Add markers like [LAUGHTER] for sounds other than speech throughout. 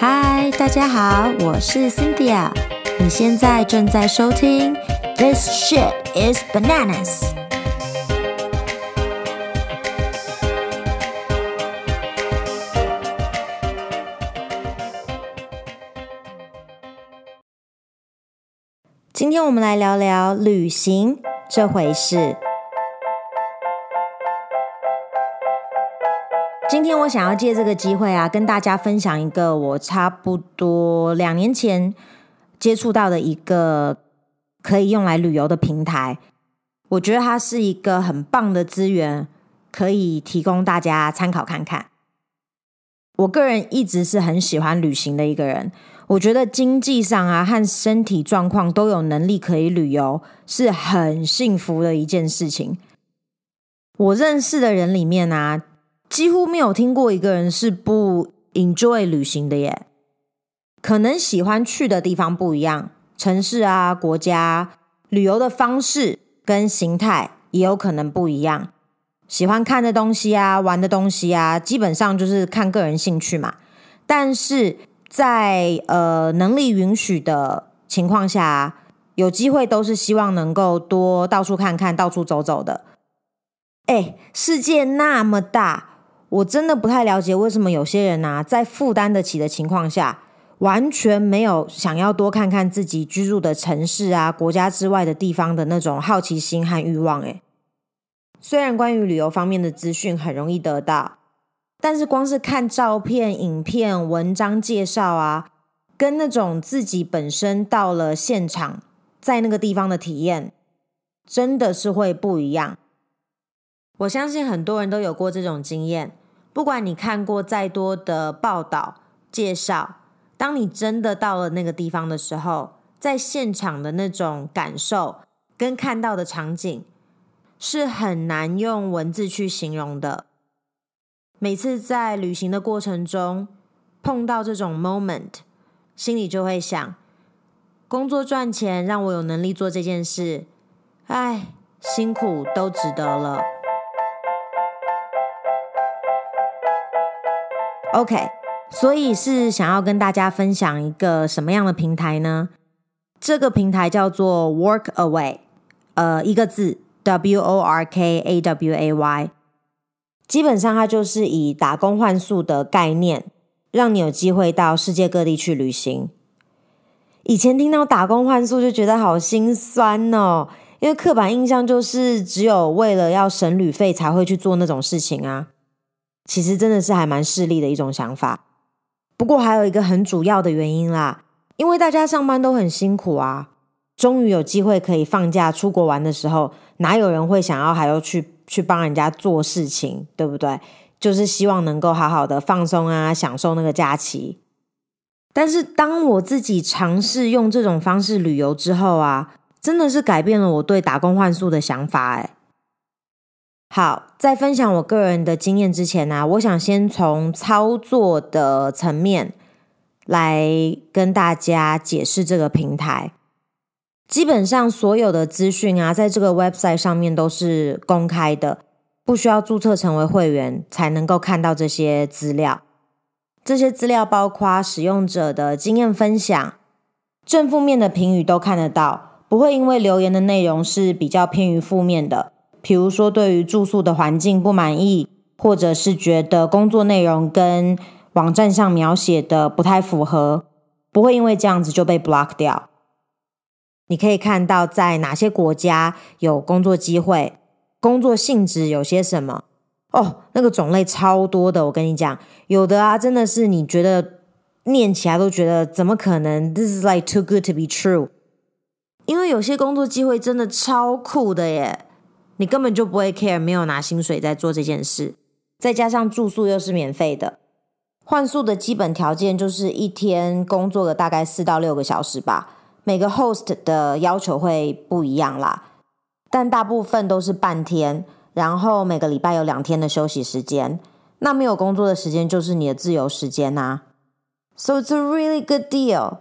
嗨，大家好，我是 Cynthia。你现在正在收听 This shit is bananas。今天我们来聊聊旅行这回事。今天我想要借这个机会啊，跟大家分享一个我差不多两年前接触到的一个可以用来旅游的平台。我觉得它是一个很棒的资源，可以提供大家参考看看。我个人一直是很喜欢旅行的一个人，我觉得经济上啊和身体状况都有能力可以旅游，是很幸福的一件事情。我认识的人里面啊。几乎没有听过一个人是不 enjoy 旅行的耶。可能喜欢去的地方不一样，城市啊、国家、旅游的方式跟形态也有可能不一样。喜欢看的东西啊、玩的东西啊，基本上就是看个人兴趣嘛。但是在呃能力允许的情况下，有机会都是希望能够多到处看看、到处走走的。哎，世界那么大。我真的不太了解为什么有些人啊，在负担得起的情况下，完全没有想要多看看自己居住的城市啊、国家之外的地方的那种好奇心和欲望。诶，虽然关于旅游方面的资讯很容易得到，但是光是看照片、影片、文章介绍啊，跟那种自己本身到了现场，在那个地方的体验，真的是会不一样。我相信很多人都有过这种经验。不管你看过再多的报道介绍，当你真的到了那个地方的时候，在现场的那种感受跟看到的场景，是很难用文字去形容的。每次在旅行的过程中碰到这种 moment，心里就会想：工作赚钱让我有能力做这件事，哎，辛苦都值得了。OK，所以是想要跟大家分享一个什么样的平台呢？这个平台叫做 Workaway，呃，一个字 W O R K A W A Y。基本上它就是以打工换宿的概念，让你有机会到世界各地去旅行。以前听到打工换宿就觉得好心酸哦，因为刻板印象就是只有为了要省旅费才会去做那种事情啊。其实真的是还蛮势利的一种想法，不过还有一个很主要的原因啦，因为大家上班都很辛苦啊，终于有机会可以放假出国玩的时候，哪有人会想要还要去去帮人家做事情，对不对？就是希望能够好好的放松啊，享受那个假期。但是当我自己尝试用这种方式旅游之后啊，真的是改变了我对打工换宿的想法，诶。好，在分享我个人的经验之前呢、我想先从操作的层面来跟大家解释这个平台。基本上所有的资讯啊，在这个 website 上面都是公开的，不需要注册成为会员才能够看到这些资料。这些资料包括使用者的经验分享，正负面的评语都看得到，不会因为留言的内容是比较偏于负面的。比如说，对于住宿的环境不满意，或者是觉得工作内容跟网站上描写的不太符合，不会因为这样子就被 block 掉。你可以看到在哪些国家有工作机会，工作性质有些什么。哦，那个种类超多的，我跟你讲，有的啊，真的是你觉得念起来都觉得怎么可能？This is like too good to be true。因为有些工作机会真的超酷的耶。你根本就不会 care，没有拿薪水在做这件事，再加上住宿又是免费的，换宿的基本条件就是一天工作了大概四到六个小时吧，每个 host 的要求会不一样啦，但大部分都是半天，然后每个礼拜有两天的休息时间，那没有工作的时间就是你的自由时间呐、啊，so it's a really good deal。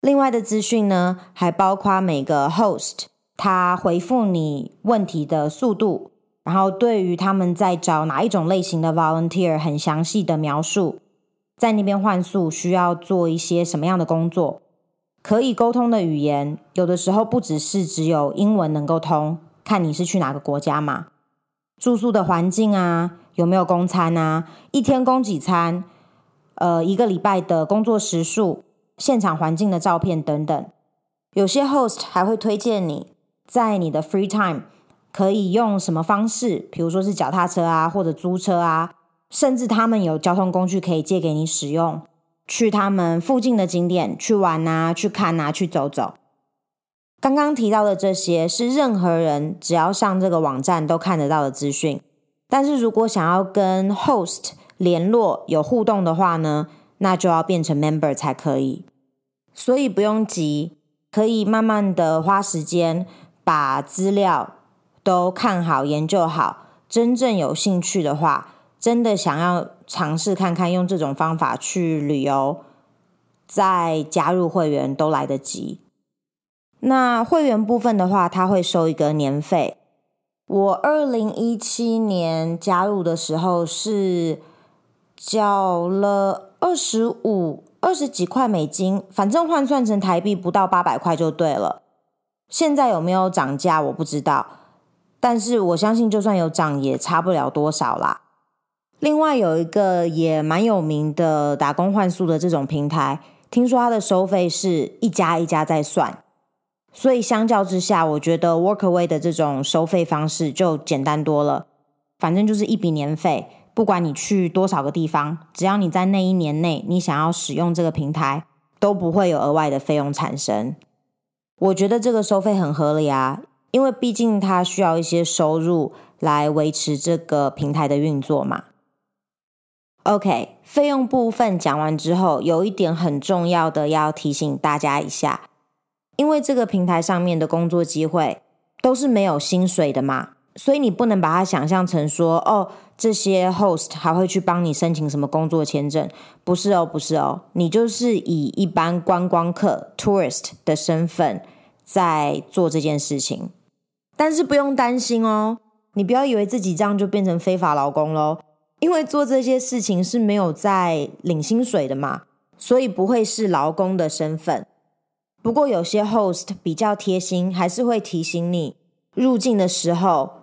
另外的资讯呢，还包括每个 host。他回复你问题的速度，然后对于他们在找哪一种类型的 volunteer 很详细的描述，在那边换宿需要做一些什么样的工作，可以沟通的语言，有的时候不只是只有英文能够通，看你是去哪个国家嘛。住宿的环境啊，有没有供餐啊？一天供几餐？呃，一个礼拜的工作时数、现场环境的照片等等。有些 host 还会推荐你在你的 free time 可以用什么方式，比如说是脚踏车啊，或者租车啊，甚至他们有交通工具可以借给你使用，去他们附近的景点去玩啊，去看啊，去走走。刚刚提到的这些是任何人只要上这个网站都看得到的资讯，但是如果想要跟 host 联络有互动的话呢，那就要变成 member 才可以，所以不用急。可以慢慢的花时间把资料都看好、研究好。真正有兴趣的话，真的想要尝试看看用这种方法去旅游，再加入会员都来得及。那会员部分的话，他会收一个年费。我二零一七年加入的时候是缴了二十五。二十几块美金，反正换算成台币不到八百块就对了。现在有没有涨价我不知道，但是我相信就算有涨也差不了多少啦。另外有一个也蛮有名的打工换宿的这种平台，听说它的收费是一家一家在算，所以相较之下，我觉得 Workaway 的这种收费方式就简单多了，反正就是一笔年费。不管你去多少个地方，只要你在那一年内你想要使用这个平台，都不会有额外的费用产生。我觉得这个收费很合理啊，因为毕竟它需要一些收入来维持这个平台的运作嘛。OK，费用部分讲完之后，有一点很重要的要提醒大家一下，因为这个平台上面的工作机会都是没有薪水的嘛。所以你不能把它想象成说，哦，这些 host 还会去帮你申请什么工作签证？不是哦，不是哦，你就是以一般观光客 tourist 的身份在做这件事情。但是不用担心哦，你不要以为自己这样就变成非法劳工喽，因为做这些事情是没有在领薪水的嘛，所以不会是劳工的身份。不过有些 host 比较贴心，还是会提醒你入境的时候。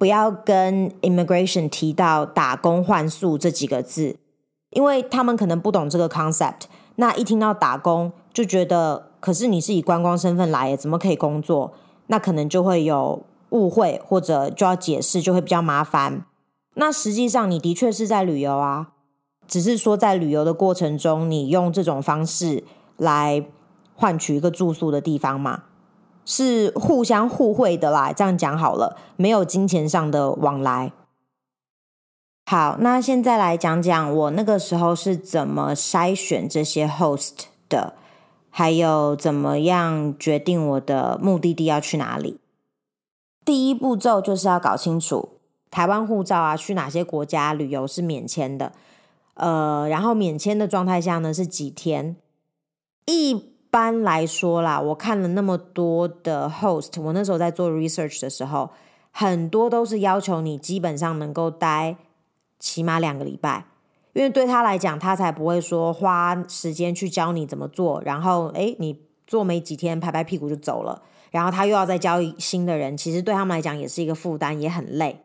不要跟 immigration 提到打工换宿这几个字，因为他们可能不懂这个 concept。那一听到打工，就觉得，可是你是以观光身份来，怎么可以工作？那可能就会有误会，或者就要解释，就会比较麻烦。那实际上你的确是在旅游啊，只是说在旅游的过程中，你用这种方式来换取一个住宿的地方嘛。是互相互惠的啦，这样讲好了，没有金钱上的往来。好，那现在来讲讲我那个时候是怎么筛选这些 host 的，还有怎么样决定我的目的地要去哪里。第一步骤就是要搞清楚台湾护照啊，去哪些国家旅游是免签的，呃，然后免签的状态下呢是几天一。般来说啦，我看了那么多的 host，我那时候在做 research 的时候，很多都是要求你基本上能够待起码两个礼拜，因为对他来讲，他才不会说花时间去教你怎么做，然后诶，你做没几天拍拍屁股就走了，然后他又要再教新的人，其实对他们来讲也是一个负担，也很累。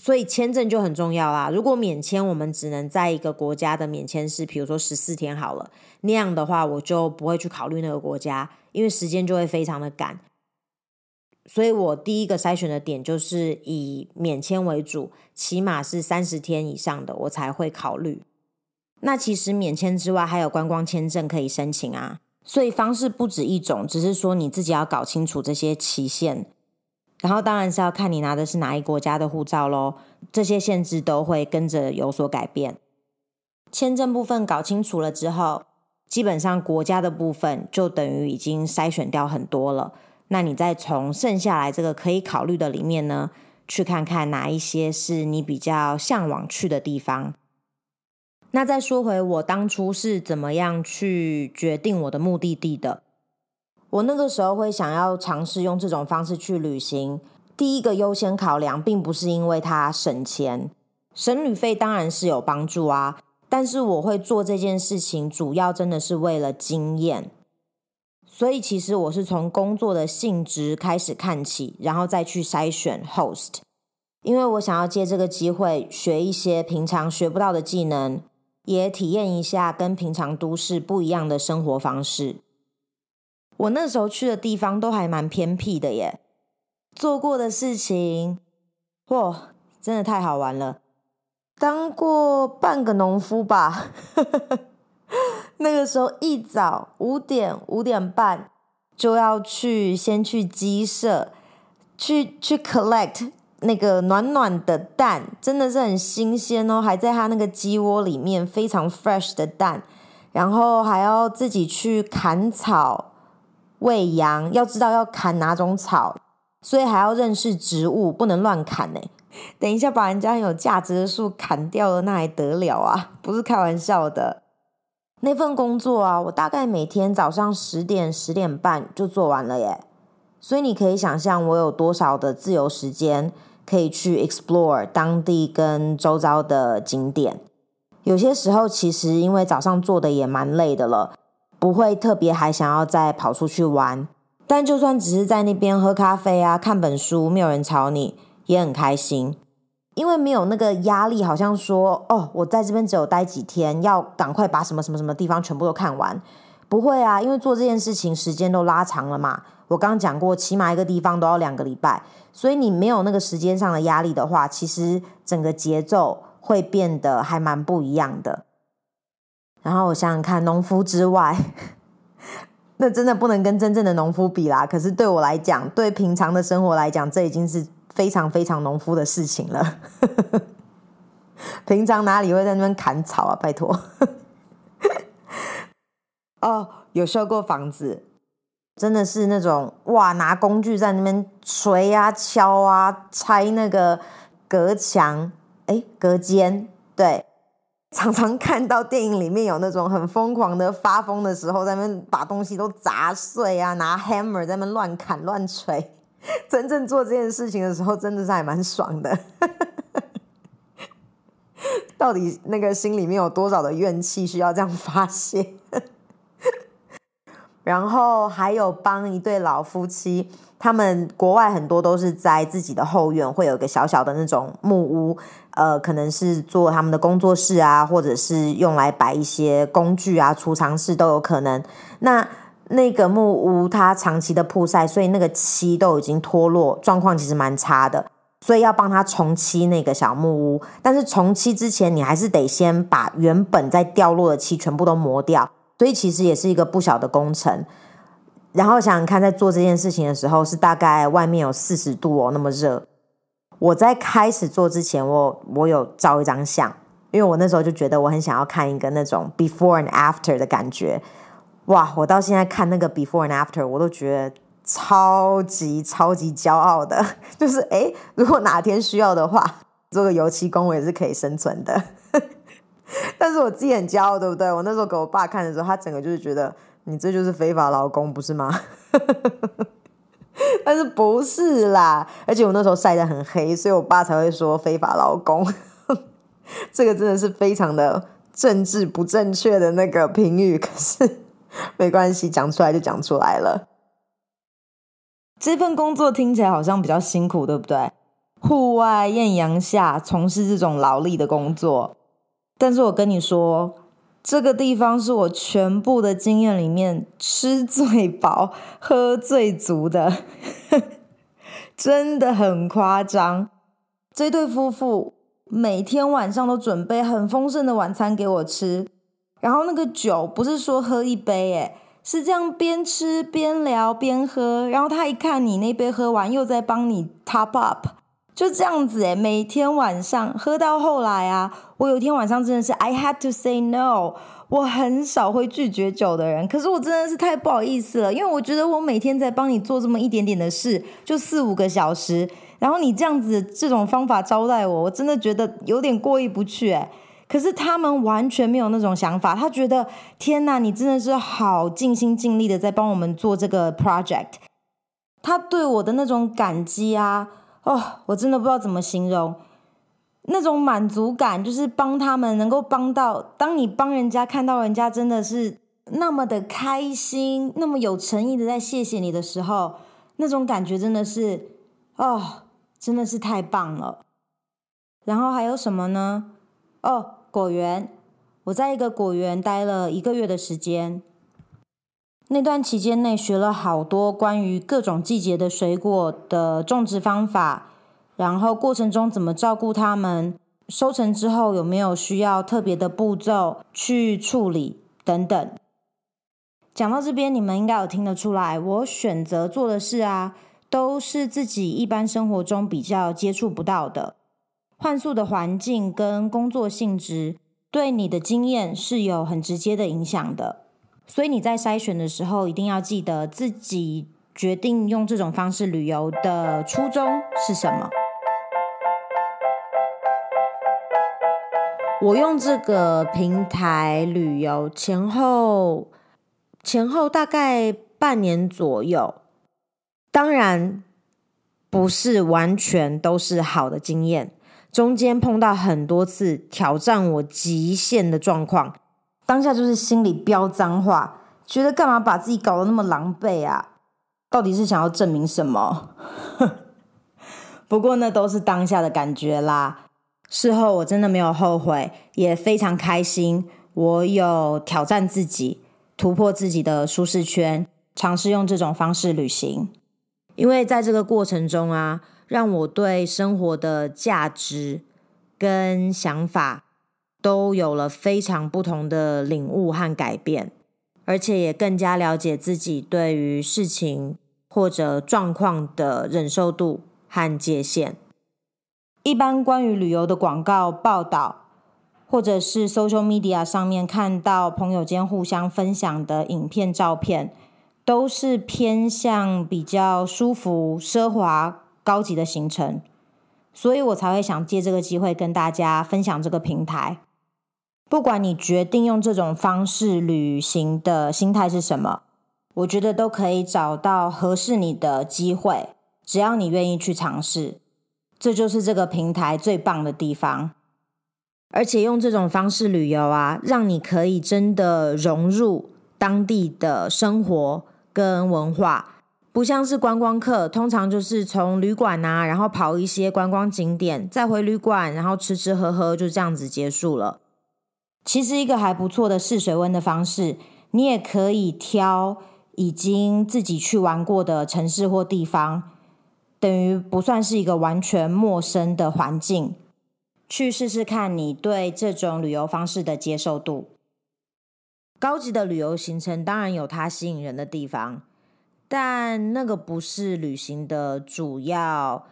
所以签证就很重要啦。如果免签，我们只能在一个国家的免签是，比如说十四天好了，那样的话我就不会去考虑那个国家，因为时间就会非常的赶。所以我第一个筛选的点就是以免签为主，起码是三十天以上的我才会考虑。那其实免签之外还有观光签证可以申请啊，所以方式不止一种，只是说你自己要搞清楚这些期限。然后当然是要看你拿的是哪一国家的护照喽，这些限制都会跟着有所改变。签证部分搞清楚了之后，基本上国家的部分就等于已经筛选掉很多了。那你再从剩下来这个可以考虑的里面呢，去看看哪一些是你比较向往去的地方。那再说回我当初是怎么样去决定我的目的地的。我那个时候会想要尝试用这种方式去旅行。第一个优先考量，并不是因为它省钱，省旅费当然是有帮助啊。但是我会做这件事情，主要真的是为了经验。所以其实我是从工作的性质开始看起，然后再去筛选 host，因为我想要借这个机会学一些平常学不到的技能，也体验一下跟平常都市不一样的生活方式。我那时候去的地方都还蛮偏僻的耶，做过的事情，哇，真的太好玩了。当过半个农夫吧，[LAUGHS] 那个时候一早五点五点半就要去，先去鸡舍去去 collect 那个暖暖的蛋，真的是很新鲜哦，还在它那个鸡窝里面，非常 fresh 的蛋，然后还要自己去砍草喂羊，要知道要砍哪种草，所以还要认识植物，不能乱砍呢。等一下，把人家有价值的树砍掉了，那还得了啊？不是开玩笑的。那份工作啊，我大概每天早上十点、十点半就做完了耶。所以你可以想象我有多少的自由时间可以去 explore 当地跟周遭的景点。有些时候其实因为早上做的也蛮累的了，不会特别还想要再跑出去玩。但就算只是在那边喝咖啡啊、看本书，没有人吵你。也很开心，因为没有那个压力，好像说哦，我在这边只有待几天，要赶快把什么什么什么地方全部都看完。不会啊，因为做这件事情时间都拉长了嘛。我刚讲过，起码一个地方都要两个礼拜，所以你没有那个时间上的压力的话，其实整个节奏会变得还蛮不一样的。然后我想想看，农夫之外，[LAUGHS] 那真的不能跟真正的农夫比啦。可是对我来讲，对平常的生活来讲，这已经是。非常非常农夫的事情了，[LAUGHS] 平常哪里会在那边砍草啊？拜托，[LAUGHS] 哦，有修过房子，真的是那种哇，拿工具在那边锤啊、敲啊、拆那个隔墙，哎，隔间，对，常常看到电影里面有那种很疯狂的发疯的时候，在那把东西都砸碎啊，拿 hammer 在那边乱砍乱锤。[LAUGHS] 真正做这件事情的时候，真的是还蛮爽的。[LAUGHS] 到底那个心里面有多少的怨气需要这样发泄？[LAUGHS] 然后还有帮一对老夫妻，他们国外很多都是在自己的后院会有一个小小的那种木屋，呃，可能是做他们的工作室啊，或者是用来摆一些工具啊、储藏室都有可能。那那个木屋它长期的曝晒，所以那个漆都已经脱落，状况其实蛮差的。所以要帮他重漆那个小木屋，但是重漆之前，你还是得先把原本在掉落的漆全部都磨掉。所以其实也是一个不小的工程。然后想想看，在做这件事情的时候，是大概外面有四十度哦，那么热。我在开始做之前，我我有照一张相，因为我那时候就觉得我很想要看一个那种 before and after 的感觉。哇！我到现在看那个 before and after，我都觉得超级超级骄傲的。[LAUGHS] 就是诶，如果哪天需要的话，做个油漆工我也是可以生存的。[LAUGHS] 但是我自己很骄傲，对不对？我那时候给我爸看的时候，他整个就是觉得你这就是非法劳工，不是吗？[LAUGHS] 但是不是啦？而且我那时候晒得很黑，所以我爸才会说非法劳工。[LAUGHS] 这个真的是非常的政治不正确的那个评语，可是。没关系，讲出来就讲出来了。这份工作听起来好像比较辛苦，对不对？户外艳阳下从事这种劳力的工作，但是我跟你说，这个地方是我全部的经验里面吃最饱、喝最足的，[LAUGHS] 真的很夸张。这对夫妇每天晚上都准备很丰盛的晚餐给我吃。然后那个酒不是说喝一杯，诶，是这样边吃边聊边喝。然后他一看你那杯喝完，又在帮你 top up，就这样子诶，每天晚上喝到后来啊，我有一天晚上真的是 I had to say no，我很少会拒绝酒的人，可是我真的是太不好意思了，因为我觉得我每天在帮你做这么一点点的事，就四五个小时，然后你这样子这种方法招待我，我真的觉得有点过意不去，诶。可是他们完全没有那种想法，他觉得天哪，你真的是好尽心尽力的在帮我们做这个 project。他对我的那种感激啊，哦，我真的不知道怎么形容。那种满足感，就是帮他们能够帮到。当你帮人家看到人家真的是那么的开心，那么有诚意的在谢谢你的时候，那种感觉真的是哦，真的是太棒了。然后还有什么呢？哦，果园，我在一个果园待了一个月的时间。那段期间内学了好多关于各种季节的水果的种植方法，然后过程中怎么照顾它们，收成之后有没有需要特别的步骤去处理等等。讲到这边，你们应该有听得出来，我选择做的事啊，都是自己一般生活中比较接触不到的。换宿的环境跟工作性质，对你的经验是有很直接的影响的。所以你在筛选的时候，一定要记得自己决定用这种方式旅游的初衷是什么。我用这个平台旅游前后前后大概半年左右，当然不是完全都是好的经验，中间碰到很多次挑战我极限的状况。当下就是心里飙脏话，觉得干嘛把自己搞得那么狼狈啊？到底是想要证明什么？[LAUGHS] 不过那都是当下的感觉啦。事后我真的没有后悔，也非常开心。我有挑战自己，突破自己的舒适圈，尝试用这种方式旅行。因为在这个过程中啊，让我对生活的价值跟想法。都有了非常不同的领悟和改变，而且也更加了解自己对于事情或者状况的忍受度和界限。一般关于旅游的广告报道，或者是 social media 上面看到朋友间互相分享的影片、照片，都是偏向比较舒服、奢华、高级的行程，所以我才会想借这个机会跟大家分享这个平台。不管你决定用这种方式旅行的心态是什么，我觉得都可以找到合适你的机会，只要你愿意去尝试，这就是这个平台最棒的地方。而且用这种方式旅游啊，让你可以真的融入当地的生活跟文化，不像是观光客，通常就是从旅馆啊，然后跑一些观光景点，再回旅馆，然后吃吃喝喝，就这样子结束了。其实一个还不错的试水温的方式，你也可以挑已经自己去玩过的城市或地方，等于不算是一个完全陌生的环境，去试试看你对这种旅游方式的接受度。高级的旅游行程当然有它吸引人的地方，但那个不是旅行的主要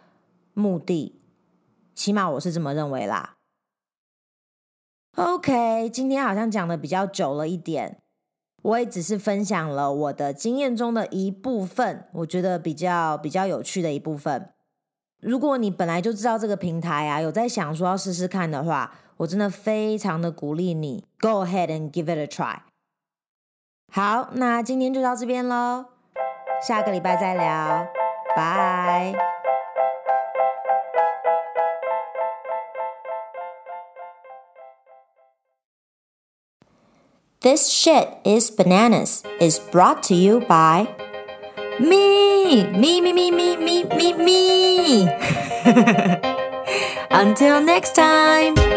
目的，起码我是这么认为啦。OK，今天好像讲的比较久了一点，我也只是分享了我的经验中的一部分，我觉得比较比较有趣的一部分。如果你本来就知道这个平台啊，有在想说要试试看的话，我真的非常的鼓励你，Go ahead and give it a try。好，那今天就到这边喽，下个礼拜再聊，拜。This shit is bananas is brought to you by me, me, me, me, me, me, me, me. [LAUGHS] Until next time.